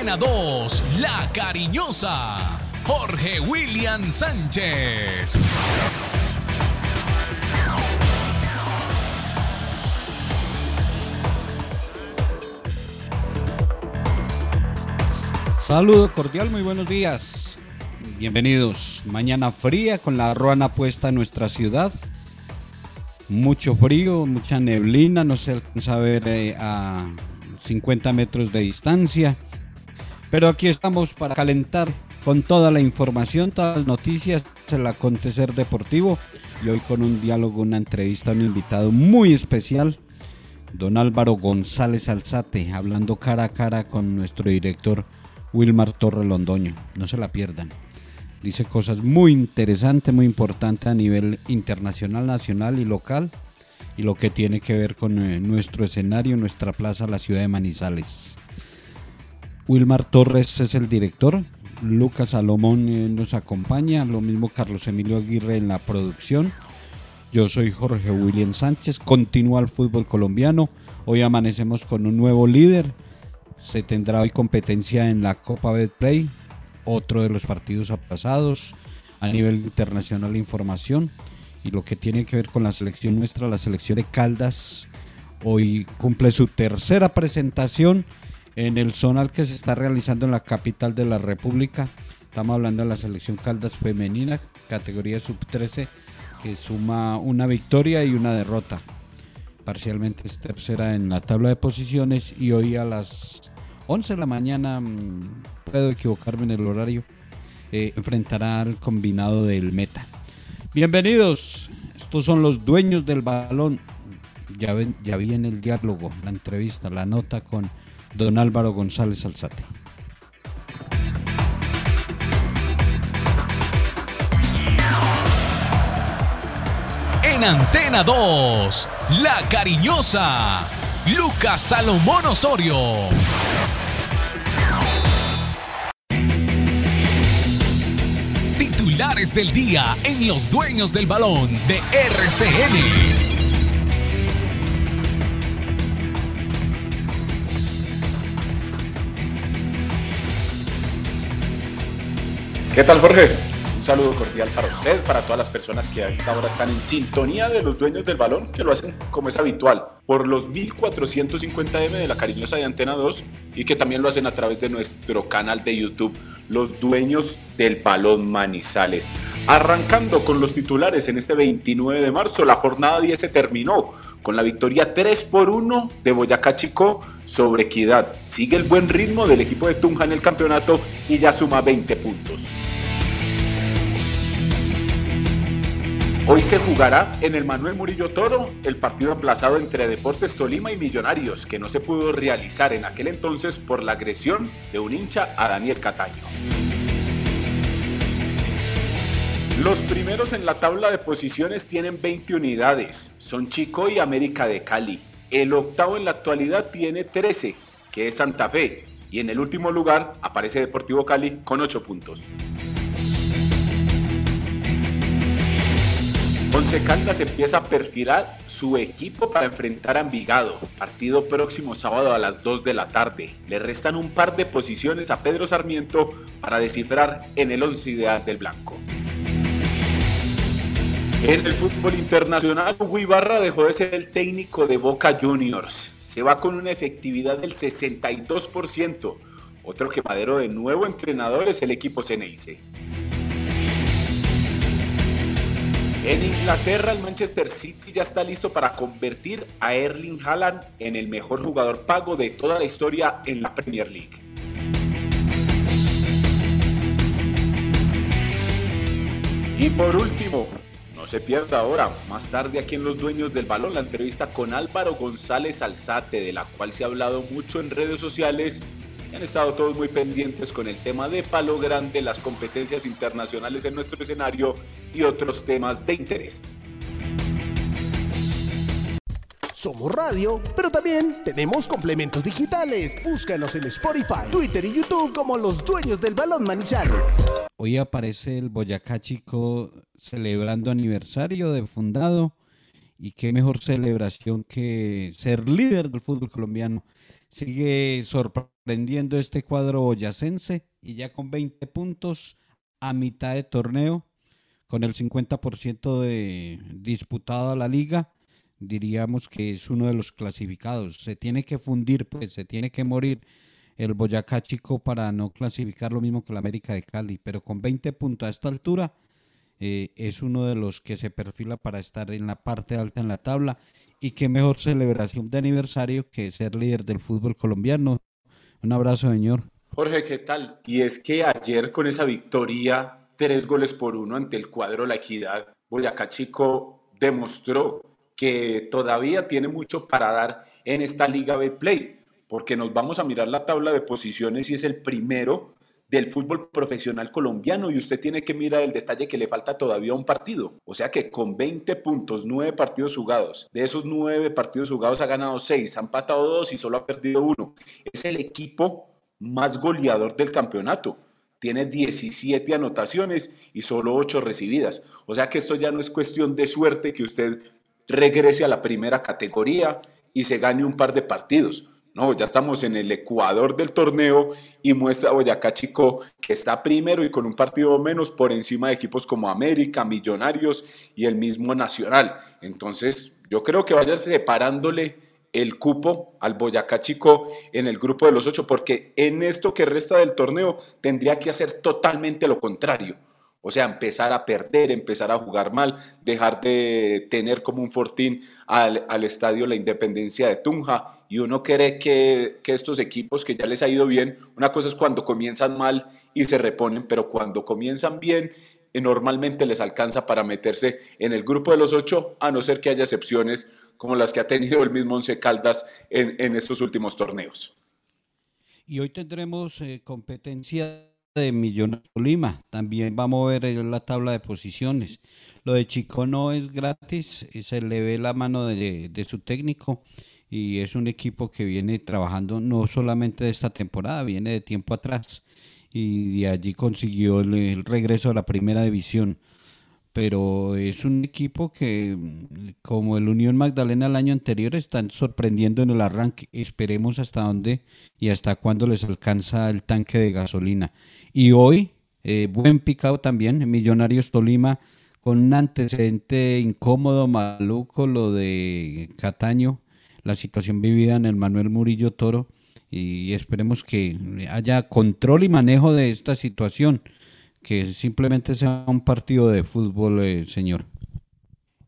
Antena 2, La Cariñosa, Jorge William Sánchez. Saludo cordial, muy buenos días. Bienvenidos. Mañana fría con la ruana puesta en nuestra ciudad. Mucho frío, mucha neblina, no se alcanza a ver eh, a 50 metros de distancia. Pero aquí estamos para calentar con toda la información, todas las noticias, el acontecer deportivo. Y hoy con un diálogo, una entrevista, un invitado muy especial, don Álvaro González Alzate, hablando cara a cara con nuestro director Wilmar Torre Londoño. No se la pierdan. Dice cosas muy interesantes, muy importantes a nivel internacional, nacional y local. Y lo que tiene que ver con eh, nuestro escenario, nuestra plaza, la ciudad de Manizales. Wilmar Torres es el director. Lucas Salomón eh, nos acompaña. Lo mismo Carlos Emilio Aguirre en la producción. Yo soy Jorge William Sánchez. Continúa el fútbol colombiano. Hoy amanecemos con un nuevo líder se tendrá hoy competencia en la Copa Betplay, otro de los partidos aplazados a nivel internacional información y lo que tiene que ver con la selección nuestra, la selección de Caldas, hoy cumple su tercera presentación en el zonal que se está realizando en la capital de la República. Estamos hablando de la selección Caldas femenina, categoría sub-13, que suma una victoria y una derrota. Parcialmente es tercera en la tabla de posiciones y hoy a las 11 de la mañana, mm, puedo equivocarme en el horario, eh, enfrentará al combinado del Meta. Bienvenidos, estos son los dueños del balón. Ya, ven, ya viene el diálogo, la entrevista, la nota con don Álvaro González Alzate. En Antena 2, La Cariñosa, Lucas Salomón Osorio. Titulares del día en Los Dueños del Balón de RCN. ¿Qué tal, Jorge? Un saludo cordial para usted, para todas las personas que a esta hora están en sintonía de los dueños del balón, que lo hacen como es habitual, por los 1450M de la cariñosa de Antena 2 y que también lo hacen a través de nuestro canal de YouTube, Los Dueños del Balón Manizales. Arrancando con los titulares en este 29 de marzo, la jornada 10 se terminó con la victoria 3 por 1 de Boyacá Chico sobre Equidad. Sigue el buen ritmo del equipo de Tunja en el campeonato y ya suma 20 puntos. Hoy se jugará en el Manuel Murillo Toro el partido aplazado entre Deportes Tolima y Millonarios, que no se pudo realizar en aquel entonces por la agresión de un hincha a Daniel Cataño. Los primeros en la tabla de posiciones tienen 20 unidades, son Chico y América de Cali. El octavo en la actualidad tiene 13, que es Santa Fe, y en el último lugar aparece Deportivo Cali con 8 puntos. Once Caldas empieza a perfilar su equipo para enfrentar a Envigado, partido próximo sábado a las 2 de la tarde. Le restan un par de posiciones a Pedro Sarmiento para descifrar en el once ideal del blanco. En el fútbol internacional, Hugo dejó de ser el técnico de Boca Juniors. Se va con una efectividad del 62%. Otro quemadero de nuevo entrenador es el equipo Ceneice. En Inglaterra, el Manchester City ya está listo para convertir a Erling Haaland en el mejor jugador pago de toda la historia en la Premier League. Y por último, no se pierda ahora, más tarde aquí en Los Dueños del Balón, la entrevista con Álvaro González Alzate, de la cual se ha hablado mucho en redes sociales Han estado todos muy pendientes con el tema de Palo Grande, las competencias internacionales en nuestro escenario y otros temas de interés. Somos radio, pero también tenemos complementos digitales. Búscanos en Spotify, Twitter y YouTube como los dueños del balón Manizales. Hoy aparece el Boyacá Chico celebrando aniversario de fundado. Y qué mejor celebración que ser líder del fútbol colombiano. Sigue sorprendiendo este cuadro boyacense y ya con 20 puntos a mitad de torneo, con el 50% de disputado a la liga diríamos que es uno de los clasificados. Se tiene que fundir, pues se tiene que morir el Boyacá Chico para no clasificar lo mismo que el América de Cali, pero con 20 puntos a esta altura eh, es uno de los que se perfila para estar en la parte alta en la tabla y qué mejor celebración de aniversario que ser líder del fútbol colombiano. Un abrazo, señor. Jorge, ¿qué tal? Y es que ayer con esa victoria, tres goles por uno ante el cuadro La Equidad, Boyacá Chico demostró que todavía tiene mucho para dar en esta Liga Betplay, porque nos vamos a mirar la tabla de posiciones y es el primero del fútbol profesional colombiano y usted tiene que mirar el detalle que le falta todavía un partido. O sea que con 20 puntos, 9 partidos jugados, de esos 9 partidos jugados ha ganado 6, ha empatado 2 y solo ha perdido 1. Es el equipo más goleador del campeonato. Tiene 17 anotaciones y solo 8 recibidas. O sea que esto ya no es cuestión de suerte que usted regrese a la primera categoría y se gane un par de partidos. No, ya estamos en el ecuador del torneo y muestra Boyacá Chico que está primero y con un partido menos por encima de equipos como América, Millonarios y el mismo Nacional. Entonces, yo creo que vaya separándole el cupo al Boyacá Chico en el grupo de los ocho, porque en esto que resta del torneo tendría que hacer totalmente lo contrario o sea, empezar a perder, empezar a jugar mal, dejar de tener como un fortín al, estadio La Independencia de Tunja. Y uno cree que, que, estos equipos que ya les ha ido bien, una cosa es cuando comienzan mal y se reponen, pero cuando comienzan bien, eh, normalmente les alcanza para meterse en el grupo de los ocho, a no ser que haya excepciones como las que ha tenido el mismo Once Caldas en, en estos últimos torneos. Y hoy tendremos eh, competencia de Millonarios Lima. También vamos a ver la tabla de posiciones. Lo de Chico no es gratis, se le ve la mano de, su técnico y es un equipo que viene trabajando no solamente de esta temporada, viene de tiempo atrás y de allí consiguió el regreso a la primera división pero es un equipo que, como el Unión Magdalena el año anterior, están sorprendiendo en el arranque. Esperemos hasta dónde y hasta cuándo les alcanza el tanque de gasolina. Y hoy, eh, buen picado también, Millonarios Tolima, con un antecedente incómodo, maluco, lo de Cataño, la situación vivida en el Manuel Murillo Toro. Y esperemos que haya control y manejo de esta situación que simplemente sea un partido de fútbol, eh, señor.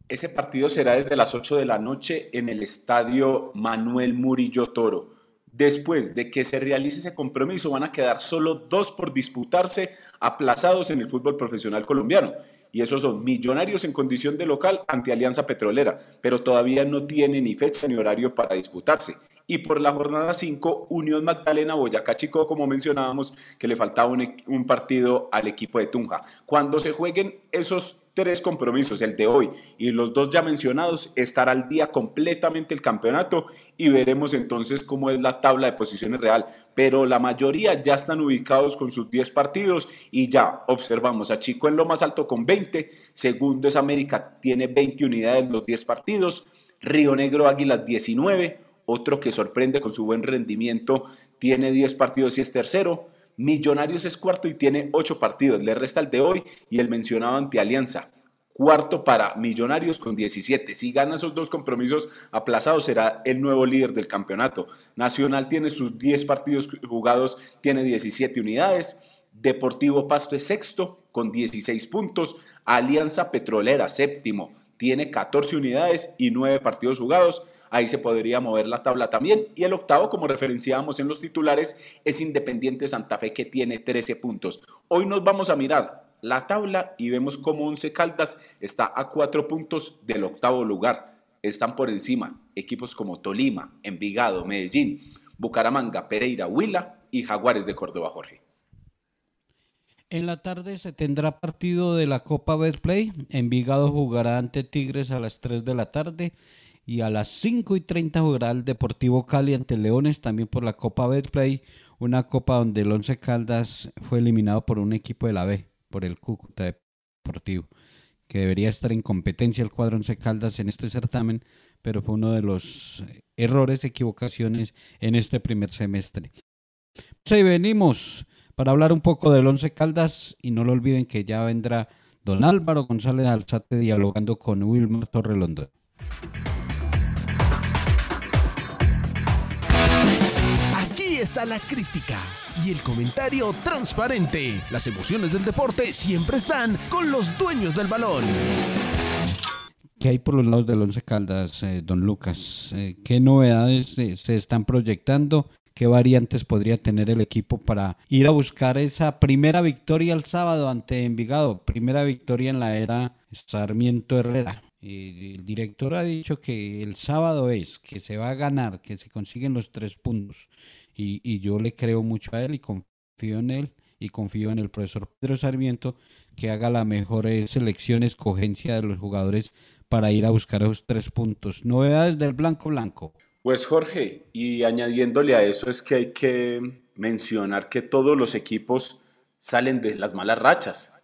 Ese partido será desde las 8 de la noche en el estadio Manuel Murillo Toro. Después de que se realice ese compromiso, van a quedar solo dos por disputarse aplazados en el fútbol profesional colombiano. Y esos son Millonarios en condición de local ante Alianza Petrolera, pero todavía no tiene ni fecha ni horario para disputarse y por la jornada 5 Unión Magdalena Boyacá Chico, como mencionábamos, que le faltaba un, un, partido al equipo de Tunja. Cuando se jueguen esos tres compromisos, el de hoy y los dos ya mencionados, estará al día completamente el campeonato y veremos entonces cómo es la tabla de posiciones real. Pero la mayoría ya están ubicados con sus 10 partidos y ya observamos a Chico en lo más alto con 20, segundo es América, tiene 20 unidades en los 10 partidos, Río Negro Águilas 19, otro que sorprende con su buen rendimiento, tiene 10 partidos y es tercero. Millonarios es cuarto y tiene 8 partidos. Le resta el de hoy y el mencionado ante Alianza. Cuarto para Millonarios con 17. Si gana esos dos compromisos aplazados, será el nuevo líder del campeonato. Nacional tiene sus 10 partidos jugados, tiene 17 unidades. Deportivo Pasto es sexto con 16 puntos. Alianza Petrolera, séptimo, tiene 14 unidades y 9 partidos jugados. Ahí se podría mover la tabla también. Y el octavo, como referenciábamos en los titulares, es Independiente Santa Fe que tiene 13 puntos. Hoy nos vamos a mirar la tabla y vemos cómo Once Caldas está a 4 puntos del octavo lugar. Están por encima equipos como Tolima, Envigado, Medellín, Bucaramanga, Pereira, Huila y Jaguares de Córdoba, Jorge. En la tarde se tendrá partido de la Copa Betplay. Envigado jugará ante Tigres a las 3 de la tarde y a las 5 y 30 jugará el Deportivo Cali ante Leones también por la Copa Betplay, una copa donde el Once Caldas fue eliminado por un equipo de la B, por el Cúcuta Deportivo, que debería estar en competencia el cuadro Once Caldas en este certamen, pero fue uno de los errores, equivocaciones en este primer semestre. Pues ahí venimos para hablar un poco del Once Caldas y no lo olviden que ya vendrá don Álvaro González Alzate dialogando con Wilmar Torrelondo. Aquí está la crítica y el comentario transparente. Las emociones del deporte siempre están con los dueños del balón. ¿Qué hay por los lados del Once Caldas, eh, don Lucas? Eh, ¿Qué novedades eh, se están proyectando qué variantes podría tener el equipo para ir a buscar esa primera victoria el sábado ante Envigado, primera victoria en la era Sarmiento Herrera. El director ha dicho que el sábado es, que se va a ganar, que se consiguen los tres puntos. Y, y yo le creo mucho a él y confío en él y confío en el profesor Pedro Sarmiento que haga la mejor selección, escogencia de los jugadores para ir a buscar esos tres puntos. Novedades del Blanco Blanco. Pues Jorge, y añadiéndole a eso es que hay que mencionar que todos los equipos salen de las malas rachas.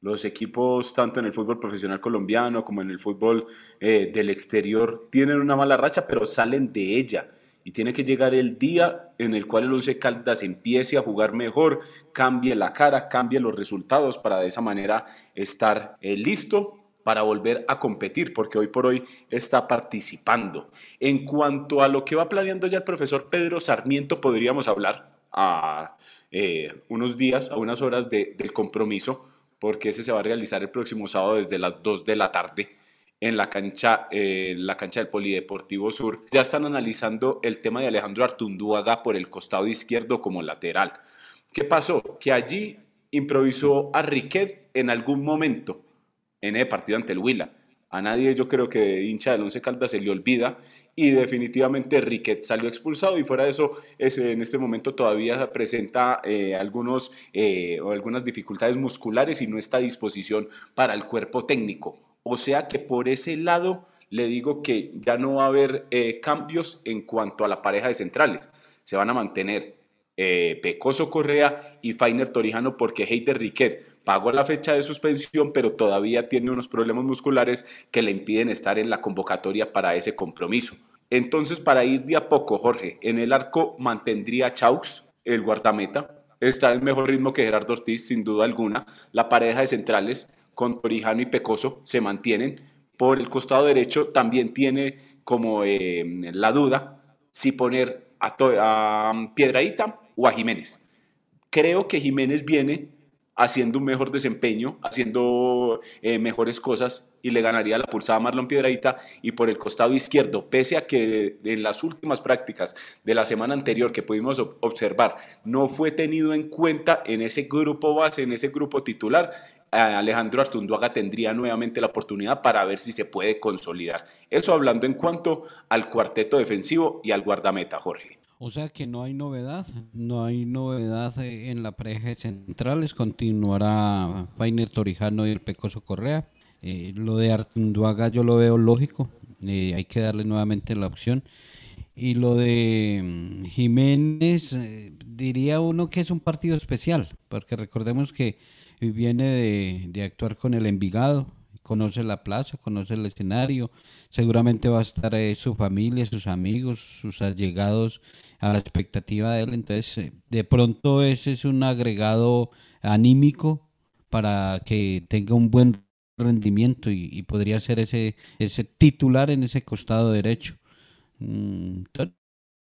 Los equipos, tanto en el fútbol profesional colombiano como en el fútbol eh, del exterior, tienen una mala racha, pero salen de ella. Y tiene que llegar el día en el cual el Once Caldas empiece a jugar mejor, cambie la cara, cambie los resultados para de esa manera estar eh, listo para volver a competir, porque hoy por hoy está participando. En cuanto a lo que va planeando ya el profesor Pedro Sarmiento, podríamos hablar a eh, unos días, a unas horas del compromiso, porque ese se va a realizar el próximo sábado desde las 2 de la tarde en la cancha, eh, la cancha del Polideportivo Sur. Ya están analizando el tema de Alejandro Artundúaga por el costado izquierdo como lateral. ¿Qué pasó? Que allí improvisó a Riquet en algún momento en el partido ante el Huila. A nadie yo creo que hincha del Once Caldas se le olvida y definitivamente Riquet salió expulsado y fuera de eso en este momento todavía presenta eh, algunos, eh, algunas dificultades musculares y no está a disposición para el cuerpo técnico. O sea que por ese lado le digo que ya no va a haber eh, cambios en cuanto a la pareja de centrales. Se van a mantener eh, Pecoso Correa y Fainer Torijano porque Heider Riquet pagó la fecha de suspensión, pero todavía tiene unos problemas musculares que le impiden estar en la convocatoria para ese compromiso. Entonces, para ir de a poco, Jorge, en el arco mantendría Chaux, el guardameta. Está en mejor ritmo que Gerardo Ortiz, sin duda alguna. La pareja de centrales con Torijano y Pecoso se mantienen. Por el costado derecho también tiene como eh, la duda si poner a, a Piedraíta o a Jiménez. Creo que Jiménez viene haciendo un mejor desempeño, haciendo eh, mejores cosas y le ganaría la pulsada a Marlon Piedradita y por el costado izquierdo, pese a que en las últimas prácticas de la semana anterior que pudimos observar no fue tenido en cuenta en ese grupo base, en ese grupo titular, Alejandro Artunduaga tendría nuevamente la oportunidad para ver si se puede consolidar. Eso hablando en cuanto al cuarteto defensivo y al guardameta, Jorge. O sea que no hay novedad, no hay novedad eh, en la pareja centrales, continuará Fainer Torijano y el Pecoso Correa. Eh, lo de Artunduaga yo lo veo lógico, eh, hay que darle nuevamente la opción. Y lo de mm, Jiménez, diría uno que es un partido especial, porque recordemos que viene de, de actuar con el Envigado, conoce la plaza, conoce el escenario, seguramente va a estar su familia, sus amigos, sus allegados a la expectativa de él, entonces eh, de pronto ese es un agregado anímico para que tenga un buen rendimiento y, podría ser ese, ese titular en ese costado derecho. Mm,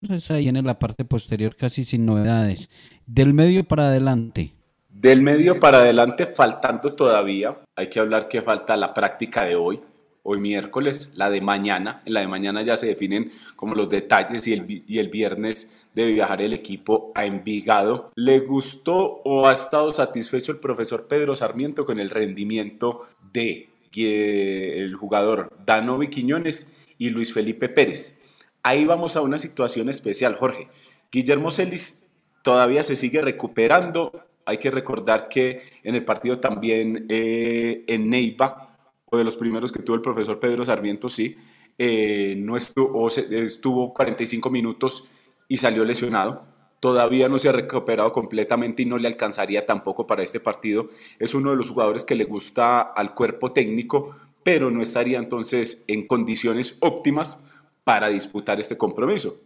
entonces ahí en la parte posterior casi sin novedades. Del medio para adelante, del medio para adelante, faltando todavía, hay que hablar que falta la práctica de hoy, hoy miércoles, la de mañana. En la de mañana ya se definen como los detalles y el, viernes debe viajar el equipo a Envigado. ¿Le gustó o ha estado satisfecho el profesor Pedro Sarmiento con el rendimiento de el jugador Danovi Quiñones y Luis Felipe Pérez? Ahí vamos a una situación especial, Jorge. Guillermo Celis todavía se sigue recuperando. Hay que recordar que en el partido también eh, en Neiva, o de los primeros que tuvo el profesor Pedro Sarmiento, sí, eh, no estuvo, estuvo 45 minutos y salió lesionado. Todavía no se ha recuperado completamente y no le alcanzaría tampoco para este partido. Es uno de los jugadores que le gusta al cuerpo técnico, pero no estaría entonces en condiciones óptimas para disputar este compromiso.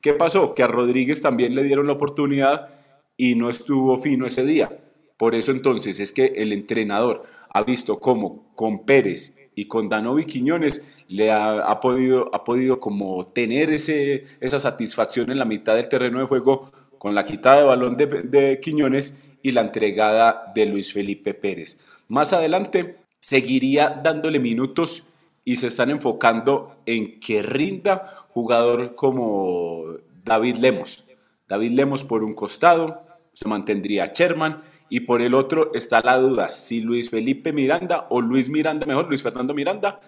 ¿Qué pasó? Que a Rodríguez también le dieron la oportunidad y no estuvo fino ese día. Por eso entonces es que el entrenador ha visto cómo con Pérez y con Danovi Quiñones le ha, podido, ha podido como tener ese, esa satisfacción en la mitad del terreno de juego con la quitada de balón de Quiñones y la entregada de Luis Felipe Pérez. Más adelante seguiría dándole minutos y se están enfocando en que rinda jugador como David Lemos. David Lemos por un costado, se mantendría Sherman. Y por el otro está la duda si Luis Felipe Miranda o Luis Miranda, mejor Luis Fernando Miranda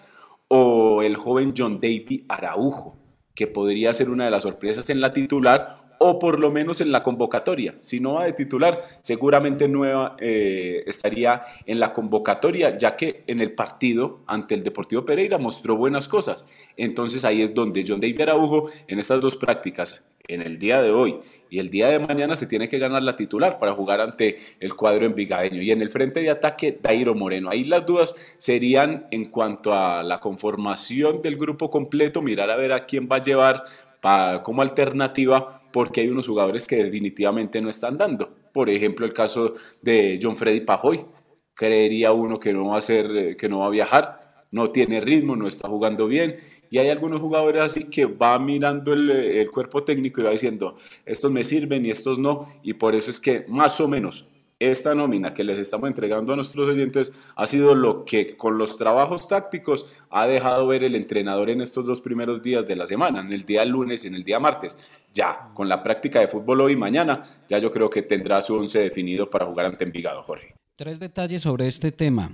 o el joven John David Araujo, que podría ser una de las sorpresas en la titular o por lo menos en la convocatoria. Si no va de titular, seguramente Nueva eh, estaría en la convocatoria, ya que en el partido ante el Deportivo Pereira mostró buenas cosas. Entonces ahí es donde John David Araujo, en estas dos prácticas, en el día de hoy y el día de mañana se tiene que ganar la titular para jugar ante el cuadro envigadeño. Y en el frente de ataque, Dairo Moreno. Ahí las dudas serían en cuanto a la conformación del grupo completo, mirar a ver a quién va a llevar como alternativa porque hay unos jugadores que definitivamente no están dando. Por ejemplo, el caso de John Freddy Pajoy. Creería uno que no va a ser, eh, que no va a viajar, no tiene ritmo, no está jugando bien. Y hay algunos jugadores así que va mirando el, el cuerpo técnico y va diciendo, estos me sirven y estos no. Y por eso es que más o menos esta nómina que les estamos entregando a nuestros oyentes ha sido lo que con los trabajos tácticos ha dejado ver el entrenador en estos dos primeros días de la semana, en el día lunes y en el día martes. Ya, con la práctica de fútbol hoy y mañana, ya yo creo que tendrá su once definido para jugar ante Envigado, Jorge. Tres detalles sobre este tema.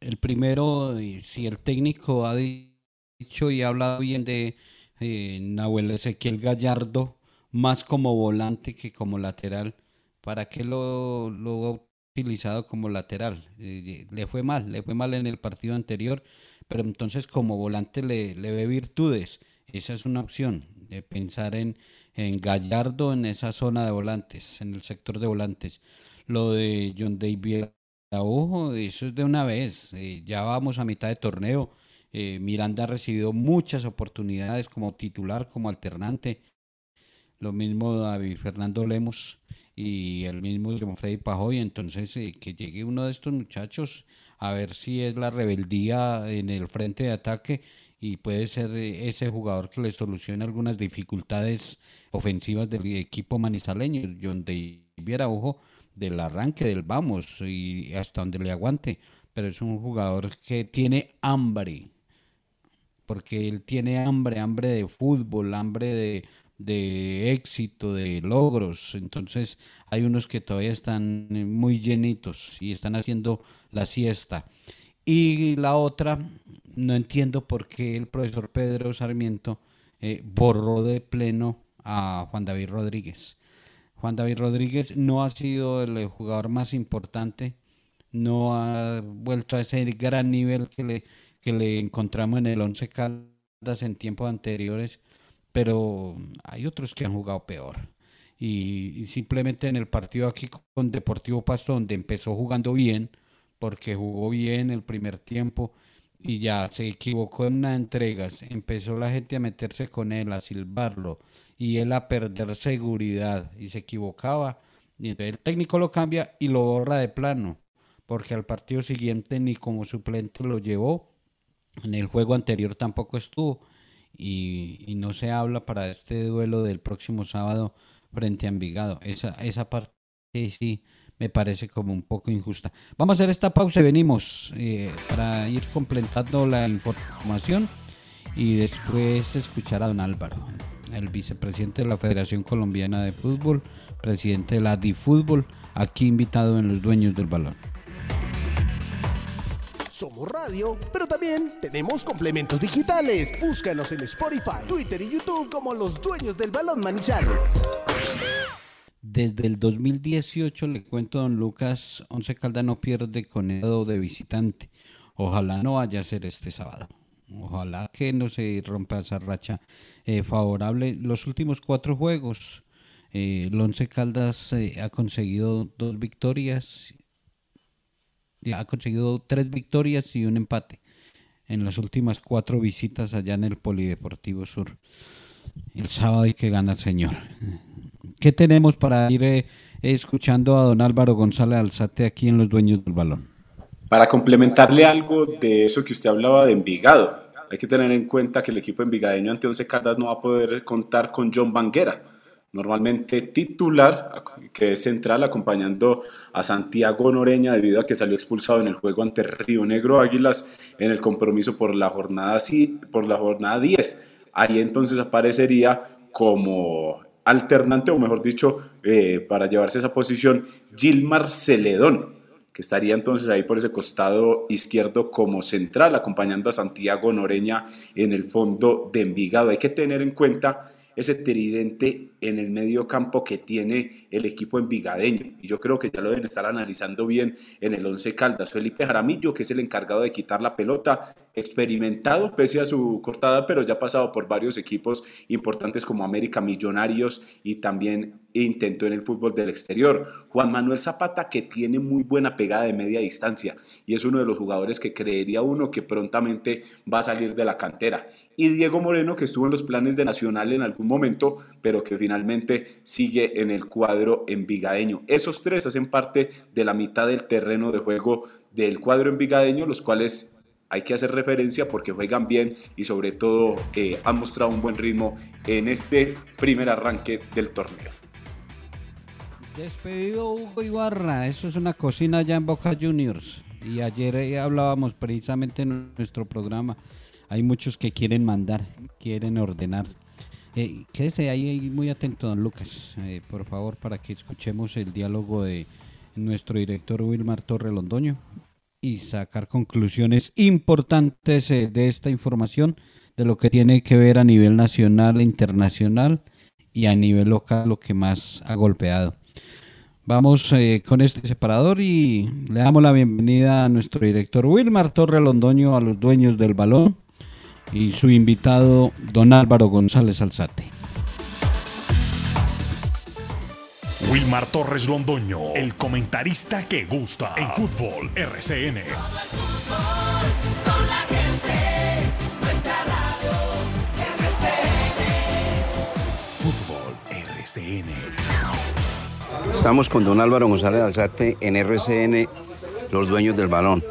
El primero, si el técnico ha dicho y ha hablado bien de eh, Nahuel Ezequiel Gallardo, más como volante que como lateral ¿para qué lo, ha utilizado como lateral? Eh, le fue mal, le fue mal en el partido anterior, pero entonces como volante le, ve virtudes. Esa es una opción, de pensar en, en Gallardo en esa zona de volantes, en el sector de volantes. Lo de John David eso es de una vez. Eh, ya vamos a mitad de torneo. Eh, Miranda ha recibido muchas oportunidades como titular, como alternante. Lo mismo David Fernando Lemos y el mismo John Freddy Pajoy. Entonces, eh, que llegue uno de estos muchachos a ver si es la rebeldía en el frente de ataque y puede ser eh, ese jugador que le solucione algunas dificultades ofensivas del equipo manizaleño, donde viera ojo del arranque del vamos y hasta donde le aguante. Pero es un jugador que tiene hambre, porque él tiene hambre, hambre de fútbol, hambre de, de éxito, de logros. Entonces hay unos que todavía están muy llenitos y están haciendo la siesta. Y la otra, no entiendo por qué el profesor Pedro Sarmiento eh, borró de pleno a Juan David Rodríguez. Juan David Rodríguez no ha sido el jugador más importante, no ha vuelto a ese gran nivel que le, que le encontramos en el Once Caldas en tiempos anteriores pero hay otros que han jugado peor. Y, simplemente en el partido aquí con Deportivo Pasto, donde empezó jugando bien, porque jugó bien el primer tiempo y ya se equivocó en una entrega, empezó la gente a meterse con él, a silbarlo y él a perder seguridad y se equivocaba. Y entonces el técnico lo cambia y lo borra de plano, porque al partido siguiente ni como suplente lo llevó, en el juego anterior tampoco estuvo y, no se habla para este duelo del próximo sábado frente a Envigado. Esa, esa parte sí me parece como un poco injusta. Vamos a hacer esta pausa y venimos eh, para ir completando la información y después escuchar a don Álvaro, el vicepresidente de la Federación Colombiana de Fútbol, presidente de la DiFútbol, aquí invitado en Los Dueños del Balón. Somos radio, pero también tenemos complementos digitales. Búscanos en Spotify, Twitter y YouTube como los dueños del balón Manizales. Desde el 2018, le cuento, don Lucas, Once Caldas no pierde con Edo de visitante. Ojalá no vaya a ser este sábado. Ojalá que no se rompa esa racha eh, favorable. Los últimos cuatro juegos, eh, el Once Caldas eh, ha conseguido dos victorias, ha conseguido tres victorias y un empate en las últimas cuatro visitas allá en el Polideportivo Sur. El sábado hay que ganar, señor. ¿Qué tenemos para ir eh, escuchando a don Álvaro González Alzate aquí en Los Dueños del Balón? Para complementarle algo de eso que usted hablaba de Envigado, hay que tener en cuenta que el equipo envigadeño ante Once Caldas no va a poder contar con John Banguera, normalmente titular, que es central, acompañando a Santiago Noreña debido a que salió expulsado en el juego ante Río Negro Águilas en el compromiso por la jornada, por la jornada 10. Ahí entonces aparecería como alternante, o mejor dicho, eh, para llevarse esa posición, Gilmar Celedón, que estaría entonces ahí por ese costado izquierdo como central, acompañando a Santiago Noreña en el fondo de Envigado. Hay que tener en cuenta ese tridente en el medio campo que tiene el equipo envigadeño. Y yo creo que ya lo deben estar analizando bien en el Once Caldas. Felipe Jaramillo, que es el encargado de quitar la pelota, experimentado pese a su cortada, pero ya ha pasado por varios equipos importantes como América Millonarios y también intentó en el fútbol del exterior. Juan Manuel Zapata, que tiene muy buena pegada de media distancia y es uno de los jugadores que creería uno que prontamente va a salir de la cantera. Y Diego Moreno, que estuvo en los planes de Nacional en algún momento, pero que finalmente sigue en el cuadro envigadeño. Esos tres hacen parte de la mitad del terreno de juego del cuadro envigadeño, los cuales hay que hacer referencia porque juegan bien y sobre todo eh, han mostrado un buen ritmo en este primer arranque del torneo. Despedido Hugo Ibarra, eso es una cocina ya en Boca Juniors. Y ayer eh, hablábamos precisamente en nuestro programa. Hay muchos que quieren mandar, quieren ordenar. Eh, quédese ahí muy atento, don Lucas, eh, por favor, para que escuchemos el diálogo de nuestro director Wilmar Torre Londoño y sacar conclusiones importantes eh, de esta información, de lo que tiene que ver a nivel nacional e internacional y a nivel local, lo que más ha golpeado. Vamos eh, con este separador y le damos la bienvenida a nuestro director Wilmar Torre Londoño, a los dueños del balón y su invitado, don Álvaro González Alzate. Wilmar Torres Londoño, el comentarista que gusta en fútbol RCN. Fútbol RCN. Estamos con don Álvaro González Alzate en RCN, los dueños del balón.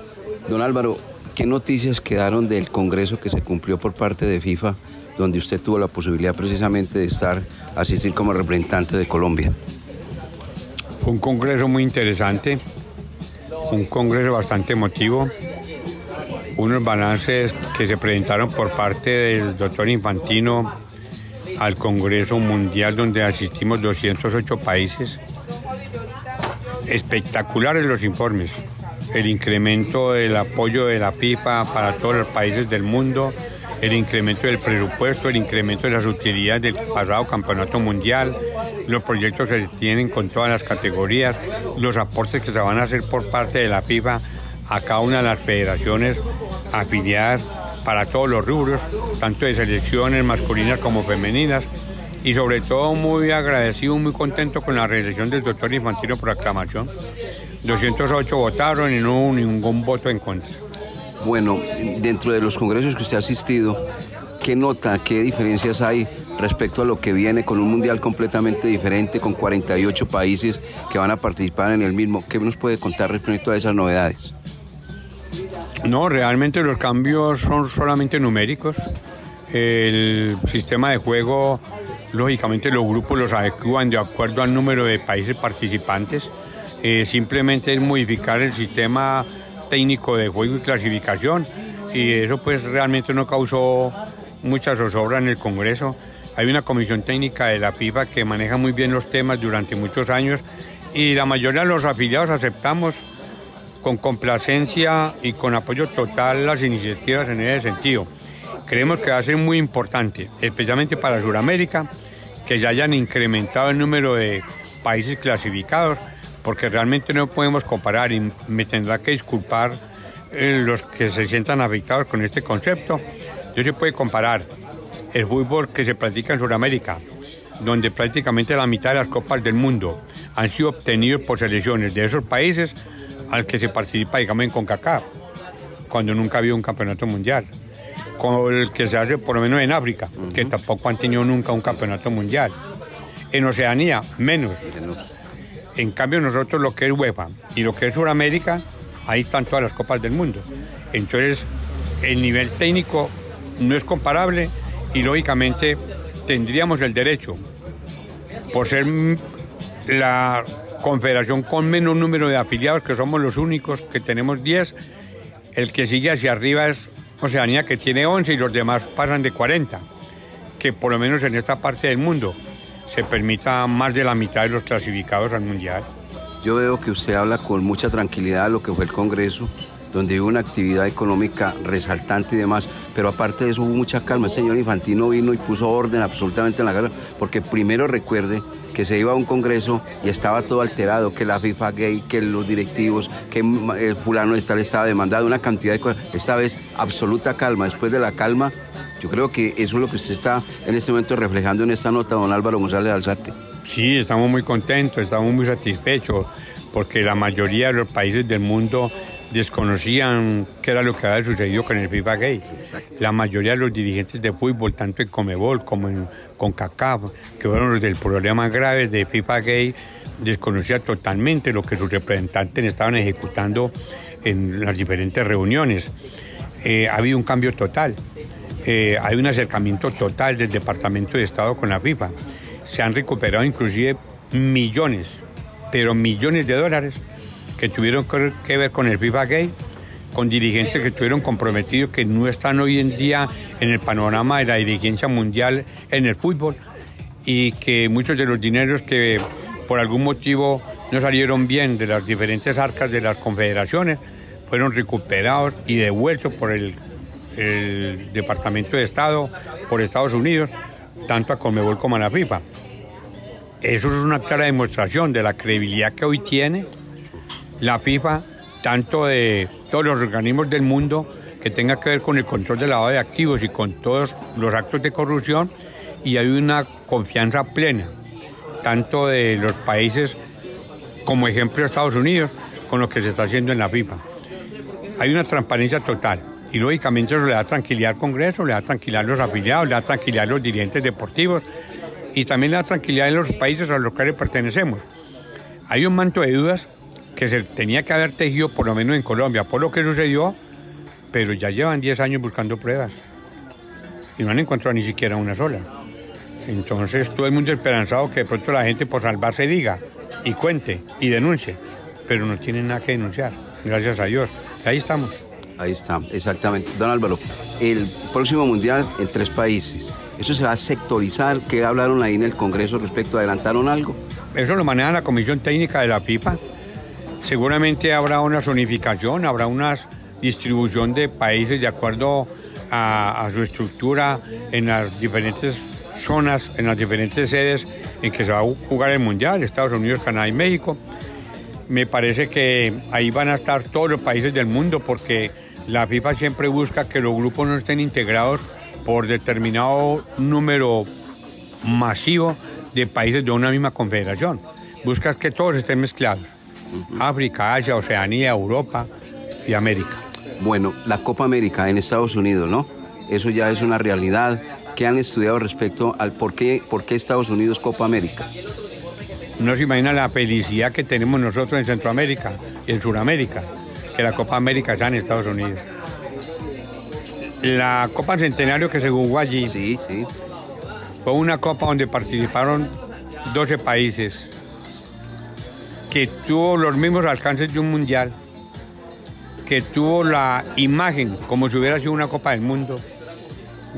Don Álvaro, ¿Qué noticias quedaron del Congreso que se cumplió por parte de FIFA, donde usted tuvo la posibilidad precisamente de estar, asistir como representante de Colombia? Fue un Congreso muy interesante, un Congreso bastante emotivo, unos balances que se presentaron por parte del doctor Infantino al Congreso Mundial donde asistimos 208 países. Espectaculares los informes el incremento del apoyo de la pipa para todos los países del mundo, el incremento del presupuesto, el incremento de las utilidades del pasado campeonato mundial, los proyectos que se tienen con todas las categorías, los aportes que se van a hacer por parte de la pipa a cada una de las federaciones afiliadas para todos los rubros, tanto de selecciones masculinas como femeninas, y sobre todo muy agradecido, muy contento con la reelección del doctor Infantino por aclamación. 208 votaron y no hubo ningún voto en contra. Bueno, dentro de los congresos que usted ha asistido, ¿qué nota, qué diferencias hay respecto a lo que viene con un mundial completamente diferente, con 48 países que van a participar en el mismo? ¿Qué nos puede contar respecto a esas novedades? No, realmente los cambios son solamente numéricos. El sistema de juego, lógicamente los grupos los adecuan de acuerdo al número de países participantes eh, simplemente es modificar el sistema técnico de juego y clasificación y eso pues realmente no causó mucha zozobra en el Congreso. Hay una comisión técnica de la FIFA que maneja muy bien los temas durante muchos años y la mayoría de los afiliados aceptamos con complacencia y con apoyo total las iniciativas en ese sentido. Creemos que va a ser muy importante, especialmente para Sudamérica, que ya hayan incrementado el número de países clasificados, porque realmente no podemos comparar y me tendrá que disculpar eh, los que se sientan afectados con este concepto. Yo se puede comparar el fútbol que se practica en Sudamérica, donde prácticamente la mitad de las copas del mundo han sido obtenidos por selecciones de esos países al que se participa, digamos, en CONCACAF, cuando nunca ha habido un campeonato mundial. Con el que se hace por lo menos en África, que tampoco han tenido nunca un campeonato mundial. En Oceanía, menos. En cambio, nosotros lo que es UEFA y lo que es Sudamérica, ahí están todas las copas del mundo. Entonces, el nivel técnico no es comparable y lógicamente tendríamos el derecho, por ser la confederación con menos número de afiliados, que somos los únicos que tenemos 10, el que sigue hacia arriba es Oceanía, que tiene 11 y los demás pasan de 40, que por lo menos en esta parte del mundo se permita más de la mitad de los clasificados al Mundial. Yo veo que usted habla con mucha tranquilidad de lo que fue el Congreso, donde hubo una actividad económica resaltante y demás, pero aparte de eso hubo mucha calma. El señor Infantino vino y puso orden absolutamente en la casa, porque primero recuerde que se iba a un congreso y estaba todo alterado, que la FIFA gay, que los directivos, que el fulano de tal estaba demandado, una cantidad de cosas. Esta vez absoluta calma. Después de la calma, yo creo que eso es lo que usted está en este momento reflejando en esta nota, don Álvaro González Alzate. Sí, estamos muy contentos, estamos muy satisfechos, porque la mayoría de los países del mundo desconocían qué era lo que había sucedido con el FIFA Gay. La mayoría de los dirigentes de fútbol, tanto en Comebol como en CONCACAF, que fueron los del problema grave de FIFA Gay, desconocían totalmente lo que sus representantes estaban ejecutando en las diferentes reuniones. Eh, ha habido un cambio total. Eh, hay un acercamiento total del Departamento de Estado con la FIFA. Se han recuperado inclusive millones, pero millones de dólares que tuvieron que ver con el FIFA Gay, con dirigentes que estuvieron comprometidos que no están hoy en día en el panorama de la dirigencia mundial en el fútbol y que muchos de los dineros que por algún motivo no salieron bien de las diferentes arcas de las confederaciones fueron recuperados y devueltos por el, el Departamento de Estado, por Estados Unidos, tanto a Conmebol como a la FIFA. Eso es una clara demostración de la credibilidad que hoy tiene la FIFA, tanto de todos los organismos del mundo que tenga que ver con el control del lavado de activos y con todos los actos de corrupción, y hay una confianza plena, tanto de los países como ejemplo Estados Unidos, con lo que se está haciendo en la FIFA. Hay una transparencia total. Y lógicamente eso le da tranquilidad al Congreso, le da tranquilidad a los afiliados, le da tranquilidad a los dirigentes deportivos y también le da tranquilidad a los países a los cuales pertenecemos. Hay un manto de dudas que se tenía que haber tejido por lo menos en Colombia por lo que sucedió, pero ya llevan 10 años buscando pruebas y no han encontrado ni siquiera una sola. Entonces todo el mundo esperanzado que de pronto la gente por salvarse diga y cuente y denuncie, pero no tienen nada que denunciar, gracias a Dios. Ahí estamos. Ahí está, exactamente. Don Álvaro, el próximo mundial en tres países. ¿Eso se va a sectorizar? ¿Qué hablaron ahí en el Congreso respecto? ¿Adelantaron algo? Eso lo maneja la Comisión Técnica de la FIFA Seguramente habrá una zonificación, habrá una distribución de países de acuerdo a, su estructura en las diferentes zonas, en las diferentes sedes en que se va a jugar el Mundial, Estados Unidos, Canadá y México. Me parece que ahí van a estar todos los países del mundo porque la FIFA siempre busca que los grupos no estén integrados por determinado número masivo de países de una misma confederación. Busca que todos estén mezclados. África, Asia, Oceanía, Europa y América. Bueno, la Copa América en Estados Unidos, ¿no? Eso ya es una realidad. ¿Qué han estudiado respecto al por qué, por qué Estados Unidos Copa América? No se imagina la felicidad que tenemos nosotros en Centroamérica y en Sudamérica, que la Copa América está en Estados Unidos. La Copa Centenario que se jugó allí sí, sí. fue una copa donde participaron 12 países que tuvo los mismos alcances de un mundial, que tuvo la imagen como si hubiera sido una Copa del Mundo,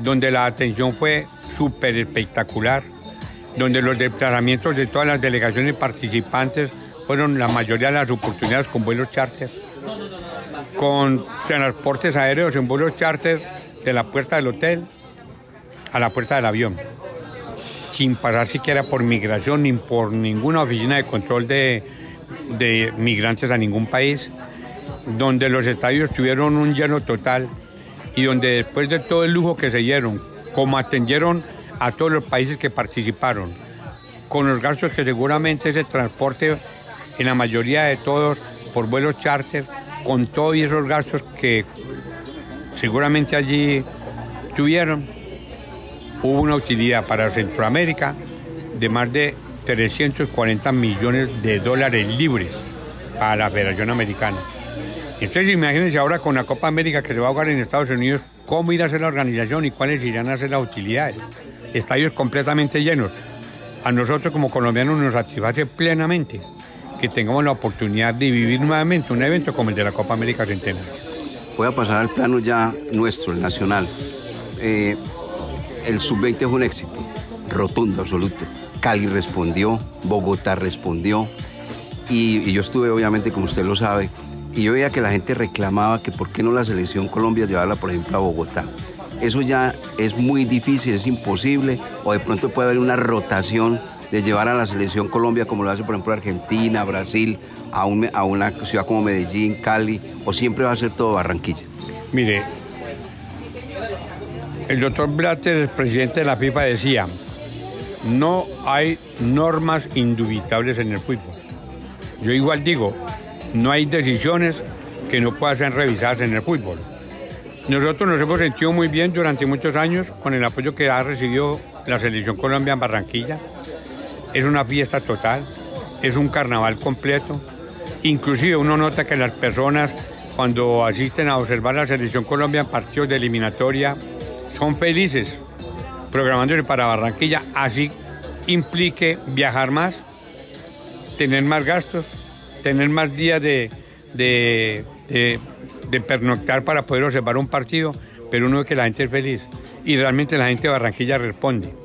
donde la atención fue súper espectacular, donde los desplazamientos de todas las delegaciones participantes fueron la mayoría de las oportunidades con vuelos charter, con transportes aéreos en vuelos charter de la puerta del hotel a la puerta del avión sin pasar siquiera por migración ni por ninguna oficina de control de, de migrantes a ningún país, donde los estadios tuvieron un lleno total y donde después de todo el lujo que se dieron, como atendieron a todos los países que participaron, con los gastos que seguramente ese transporte en la mayoría de todos por vuelos charter, con todos esos gastos que seguramente allí tuvieron, hubo una utilidad para Centroamérica de más de 340 millones de dólares libres para la Federación Americana. Entonces imagínense ahora con la Copa América que se va a jugar en Estados Unidos, cómo irá a ser la organización y cuáles irán a ser las utilidades. Estadios completamente llenos. A nosotros como colombianos nos satisface plenamente que tengamos la oportunidad de vivir nuevamente un evento como el de la Copa América Centenario. Voy a pasar al plano ya nuestro, el nacional. Eh, el sub-20 es un éxito, rotundo, absoluto. Cali respondió, Bogotá respondió, y, y, yo estuve obviamente, como usted lo sabe, y yo veía que la gente reclamaba que por qué no la selección Colombia llevarla, por ejemplo, a Bogotá. Eso ya es muy difícil, es imposible, o de pronto puede haber una rotación de llevar a la selección Colombia, como lo hace, por ejemplo, Argentina, Brasil, a, un, a una ciudad como Medellín, Cali, o siempre va a ser todo Barranquilla. Mire, el doctor Blatter, el presidente de la FIFA, decía, no hay normas indubitables en el fútbol. Yo igual digo, no hay decisiones que no puedan ser revisadas en el fútbol. Nosotros nos hemos sentido muy bien durante muchos años con el apoyo que ha recibido la Selección Colombia en Barranquilla. Es una fiesta total, es un carnaval completo. Inclusive uno nota que las personas cuando asisten a observar la Selección Colombia en partidos de eliminatoria son felices programándose para Barranquilla, así implique viajar más, tener más gastos, tener más días de, de, de, de, pernoctar para poder observar un partido, pero uno ve que la gente es feliz y realmente la gente de Barranquilla responde.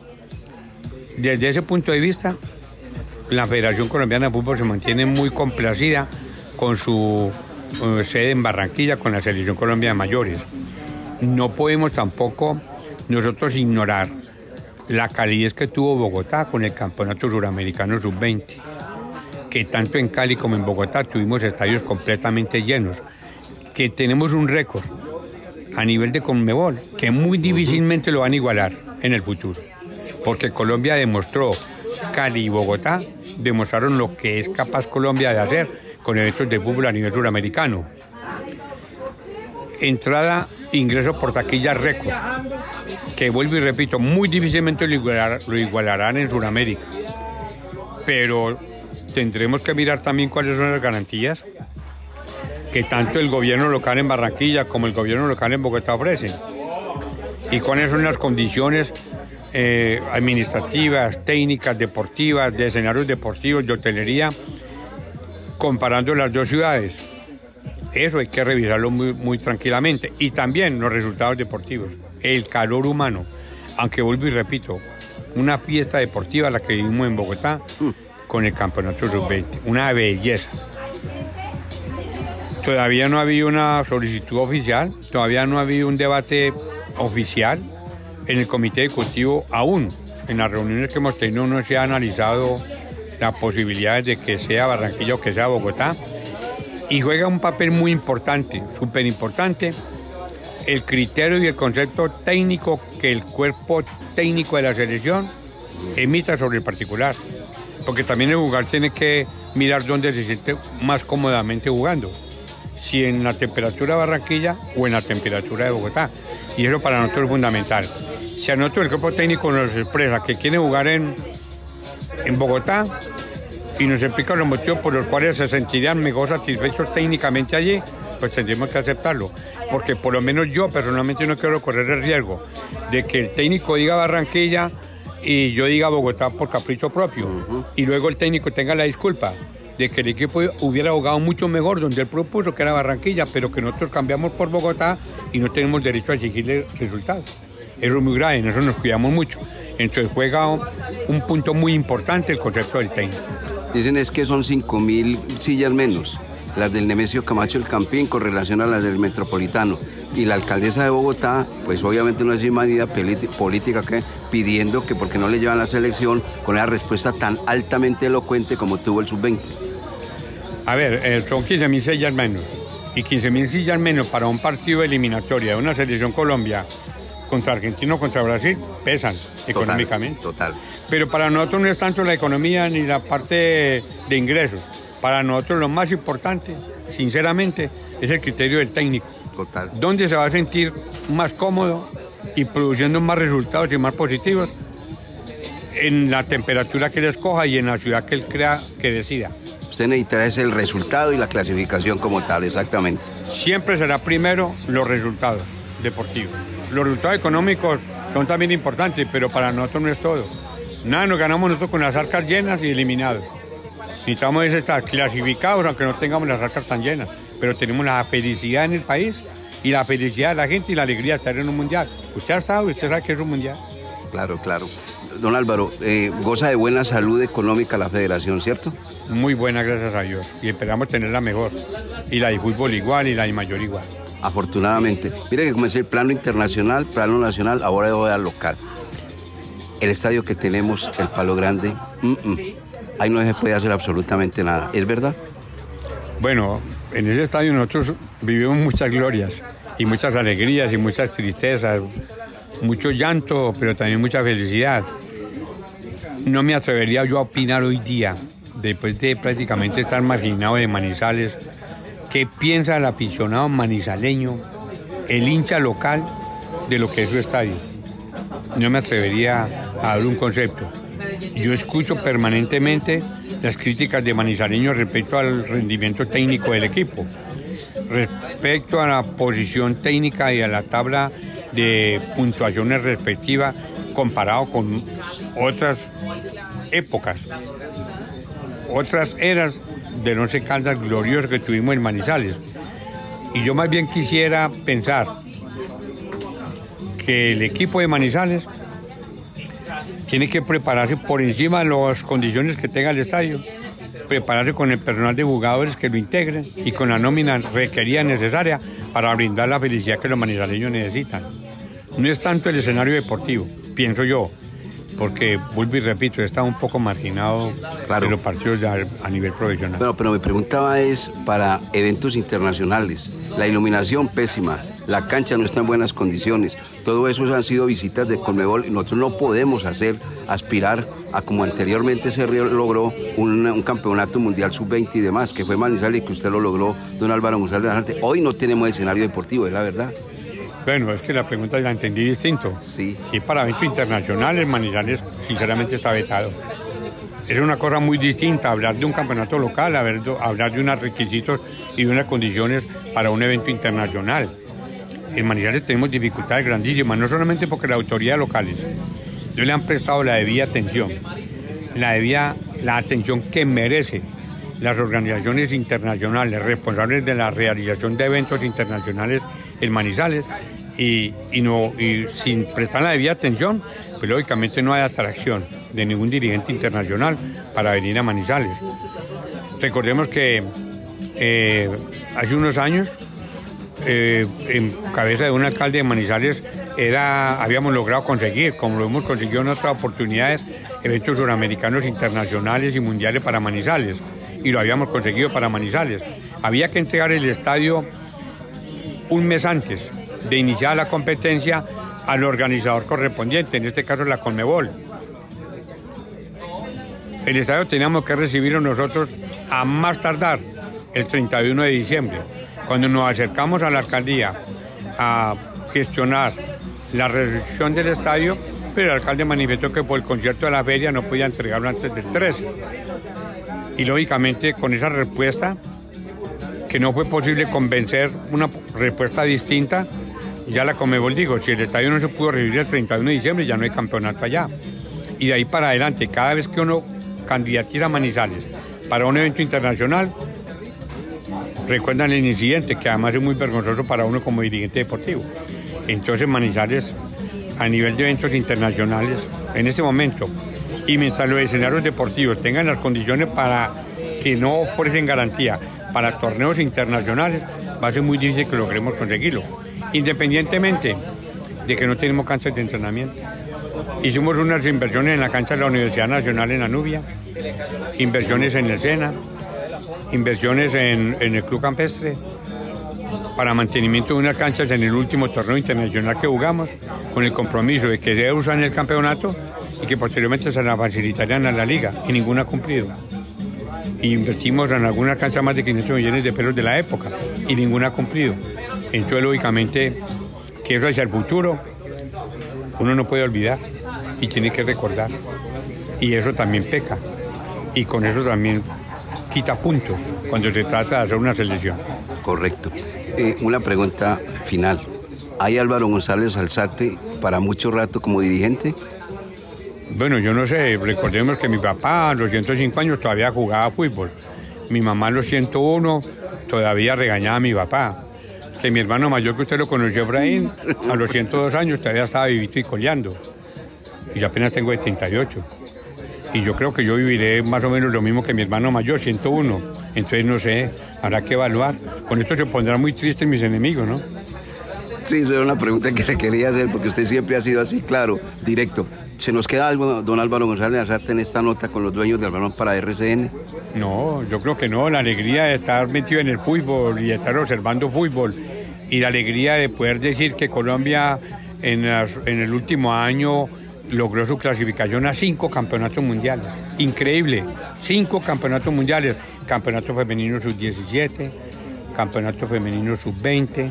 Desde ese punto de vista, la Federación Colombiana de Fútbol se mantiene muy complacida con su sede en Barranquilla, con la Selección Colombia de Mayores. No podemos tampoco nosotros ignorar la calidez que tuvo Bogotá con el Campeonato Suramericano Sub-20, que tanto en Cali como en Bogotá tuvimos estadios completamente llenos, que tenemos un récord a nivel de Conmebol, que muy difícilmente lo van a igualar en el futuro, porque Colombia demostró, Cali y Bogotá demostraron lo que es capaz Colombia de hacer con eventos de fútbol a nivel suramericano. Entrada, ingreso por taquilla récord que vuelvo y repito, muy difícilmente lo, lo igualarán en Sudamérica. Pero tendremos que mirar también cuáles son las garantías que tanto el gobierno local en Barranquilla como el gobierno local en Bogotá ofrecen. Y cuáles son las condiciones eh, administrativas, técnicas, deportivas, de escenarios deportivos, de hotelería, comparando las dos ciudades. Eso hay que revisarlo muy, muy tranquilamente. Y también los resultados deportivos el calor humano. Aunque vuelvo y repito, una fiesta deportiva la que vivimos en Bogotá con el Campeonato Sub-20, una belleza. Todavía no ha habido una solicitud oficial, todavía no ha habido un debate oficial en el comité ejecutivo aún. En las reuniones que hemos tenido no se ha analizado las posibilidades de que sea Barranquilla o que sea Bogotá. Y juega un papel muy importante, súper importante, el criterio y el concepto técnico que el cuerpo técnico de la selección emita sobre el particular. Porque también el jugador tiene que mirar dónde se siente más cómodamente jugando. Si en la temperatura de Barranquilla o en la temperatura de Bogotá. Y eso para nosotros es fundamental. Si a nosotros el cuerpo técnico nos expresa que quiere jugar en, en Bogotá y nos explica los motivos por los cuales se sentirían mejor satisfechos técnicamente allí, pues tendríamos que aceptarlo. Porque por lo menos yo personalmente no quiero correr el riesgo de que el técnico diga Barranquilla y yo diga Bogotá por capricho propio. Y luego el técnico tenga la disculpa de que el equipo hubiera jugado mucho mejor donde él propuso que era Barranquilla, pero que nosotros cambiamos por Bogotá y no tenemos derecho a exigirle resultados. Eso es muy grave, eso nos cuidamos mucho. Entonces juega un punto muy importante el concepto del técnico. Dicen es que son 5.000 sillas menos las del Nemesio Camacho el Campín con relación a las del Metropolitano. y la alcaldesa de Bogotá, pues obviamente no es medida política que pidiendo que porque no le llevan la selección con esa respuesta tan altamente elocuente como tuvo el sub-20. A ver, eh, son 15 mil sillas menos. Y 15 mil sillas menos para un partido eliminatorio de una selección Colombia contra Argentina o contra Brasil pesan económicamente. Total. Pero para nosotros no es tanto la economía ni la parte de ingresos. Para nosotros lo más importante, sinceramente, es el criterio del técnico. Total. ¿Dónde se va a sentir más cómodo y produciendo más resultados y más positivos? En la temperatura que él escoja y en la ciudad que él crea que decida. Usted necesitará es el resultado y la clasificación como tal, exactamente. Siempre será primero los resultados deportivos. Los resultados económicos son también importantes, pero para nosotros no es todo. Nada, nos ganamos nosotros con las arcas llenas y eliminados. Necesitamos estar clasificados, aunque no tengamos las arcas tan llenas, pero tenemos la felicidad en el país y la felicidad de la gente y la alegría de estar en un mundial. Usted ha estado, usted sabe que es un mundial. Claro, claro. Don Álvaro, eh, goza de buena salud económica la federación, ¿cierto? Muy buena, gracias a Dios. Y esperamos tenerla mejor. Y la de fútbol igual y la de mayor igual afortunadamente. Mire que comencé el plano internacional, plano nacional, ahora voy al local. El estadio que tenemos, el Palo Grande, ahí no se puede hacer absolutamente nada. ¿Es verdad? Bueno, en ese estadio nosotros vivimos muchas glorias y muchas alegrías y muchas tristezas, mucho llanto, pero también mucha felicidad. No me atrevería yo a opinar hoy día, después de prácticamente estar marginado de Manizales, ¿Qué piensa el aficionado manizaleño, el hincha local, de lo que es su estadio? No me atrevería a dar un concepto. Yo escucho permanentemente las críticas de manizaleños respecto al rendimiento técnico del equipo, respecto a la posición técnica y a la tabla de puntuaciones respectivas comparado con otras épocas, otras eras del Once Caldas glorioso que tuvimos en Manizales. Y yo más bien quisiera pensar que el equipo de Manizales tiene que prepararse por encima de las condiciones que tenga el estadio, prepararse con el personal de jugadores que lo integren y con la nómina requerida necesaria para brindar la felicidad que los manizaleños necesitan. No es tanto el escenario deportivo, pienso yo, porque, vuelvo y repito, está un poco marginado de los partidos a nivel profesional. Bueno, pero mi preguntaba es para eventos internacionales. La iluminación pésima, la cancha no está en buenas condiciones. Todo eso han sido visitas de Conmebol y nosotros no podemos hacer, aspirar a como anteriormente se logró un, campeonato mundial sub-20 y demás, que fue Manizales y que usted lo logró, don Álvaro González. Hoy no tenemos escenario deportivo, es la verdad. Bueno, es que la pregunta la entendí distinto. Sí. Sí, para eventos internacionales, Manizales sinceramente está vetado. Es una cosa muy distinta hablar de un campeonato local, hablar de unos requisitos y de unas condiciones para un evento internacional. En Manizales tenemos dificultades grandísimas, no solamente porque las autoridades locales no le han prestado la debida atención, la debida la atención que merece las organizaciones internacionales responsables de la realización de eventos internacionales en Manizales, y, sin prestar la debida atención, pues lógicamente no hay atracción de ningún dirigente internacional para venir a Manizales. Recordemos que eh, hace unos años, eh, en cabeza de un alcalde de Manizales, era, habíamos logrado conseguir, como lo hemos conseguido en otras oportunidades, eventos suramericanos internacionales y mundiales para Manizales. Y lo habíamos conseguido para Manizales. Había que entregar el estadio un mes antes de iniciar la competencia al organizador correspondiente, en este caso la Conmebol. El estadio teníamos que recibirlo nosotros a más tardar el 31 de diciembre. Cuando nos acercamos a la alcaldía a gestionar la recepción del estadio, pero el alcalde manifestó que por el concierto de la feria no podía entregarlo antes del 13. Y lógicamente con esa respuesta, que no fue posible convencer una respuesta distinta, ya la Comebol digo, si el estadio no se pudo revivir el 31 de diciembre, ya no hay campeonato allá. Y de ahí para adelante, cada vez que uno candidatiza a Manizales para un evento internacional, recuerdan el incidente, que además es muy vergonzoso para uno como dirigente deportivo. Entonces Manizales, a nivel de eventos internacionales, en este momento, y mientras los escenarios deportivos tengan las condiciones para que no ofrecen garantía para torneos internacionales, va a ser muy difícil que logremos conseguirlo independientemente de que no tenemos canchas de entrenamiento. Hicimos unas inversiones en la cancha de la Universidad Nacional en Anubia, inversiones en el Sena, inversiones en, el Club Campestre, para mantenimiento de unas canchas en el último torneo internacional que jugamos, con el compromiso de que se usan el campeonato y que posteriormente se la facilitarían a la liga, y ninguna ha cumplido. Invertimos en alguna cancha más de 500 millones de pesos de la época, y ninguna ha cumplido. Entonces, lógicamente, que eso hacia el futuro, uno no puede olvidar y tiene que recordar. Y eso también peca. Y con eso también quita puntos cuando se trata de hacer una selección. Correcto. Eh, una pregunta final. ¿Hay Álvaro González Alzate para mucho rato como dirigente? Bueno, yo no sé, recordemos que mi papá a los 105 años todavía jugaba fútbol. Mi mamá a los 101 todavía regañaba a mi papá. Que mi hermano mayor, que usted lo conoció, Efraín, a los 102 años todavía estaba vivito y coleando. Y yo apenas tengo 78. Y yo creo que yo viviré más o menos lo mismo que mi hermano mayor, 101. Entonces, no sé, habrá que evaluar. Con esto se pondrán muy tristes mis enemigos, ¿no? Sí, eso era una pregunta que le quería hacer porque usted siempre ha sido así, claro, directo. ¿Se nos queda algo, don Álvaro González, hacerte en esta nota con los dueños del balón para RCN? No, yo creo que no. La alegría de estar metido en el fútbol y estar observando fútbol y la alegría de poder decir que Colombia en, en el último año logró su clasificación a cinco campeonatos mundiales. Increíble, cinco campeonatos mundiales. Campeonato femenino sub-17, campeonato femenino sub-20,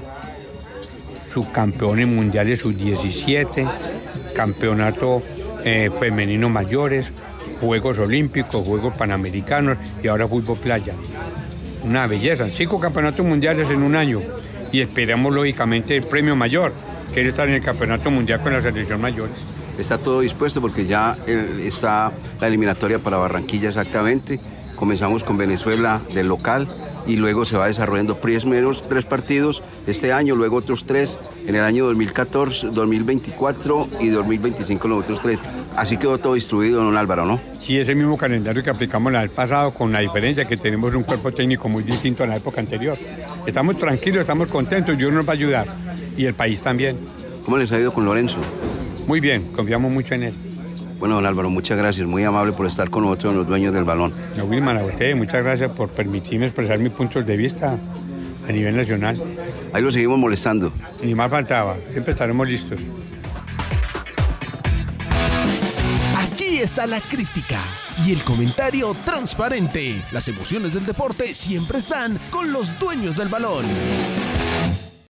subcampeones mundiales sub-17, campeonato eh, femenino mayores, Juegos Olímpicos, Juegos Panamericanos y ahora fútbol playa. Una belleza, cinco campeonatos mundiales en un año y esperamos lógicamente el premio mayor, que es estar en el campeonato mundial con la selección mayores. Está todo dispuesto porque ya está la eliminatoria para Barranquilla exactamente. Comenzamos con Venezuela del local y luego se va desarrollando primeros tres partidos este año, luego otros tres en el año 2014, 2024 y 2025 los otros tres. Así quedó todo distribuido, don Álvaro, ¿no? Sí, es el mismo calendario que aplicamos el año pasado, con la diferencia que tenemos un cuerpo técnico muy distinto a la época anterior. Estamos tranquilos, estamos contentos, Dios nos va a ayudar y el país también. ¿Cómo les ha ido con Lorenzo? Muy bien, confiamos mucho en él. Bueno, don Álvaro, muchas gracias, muy amable por estar con nosotros, los dueños del balón. No, Wilman, a usted, muchas gracias por permitirme expresar mis puntos de vista a nivel nacional. Ahí lo seguimos molestando. Ni más faltaba, siempre estaremos listos. Aquí está la crítica y el comentario transparente. Las emociones del deporte siempre están con los dueños del balón.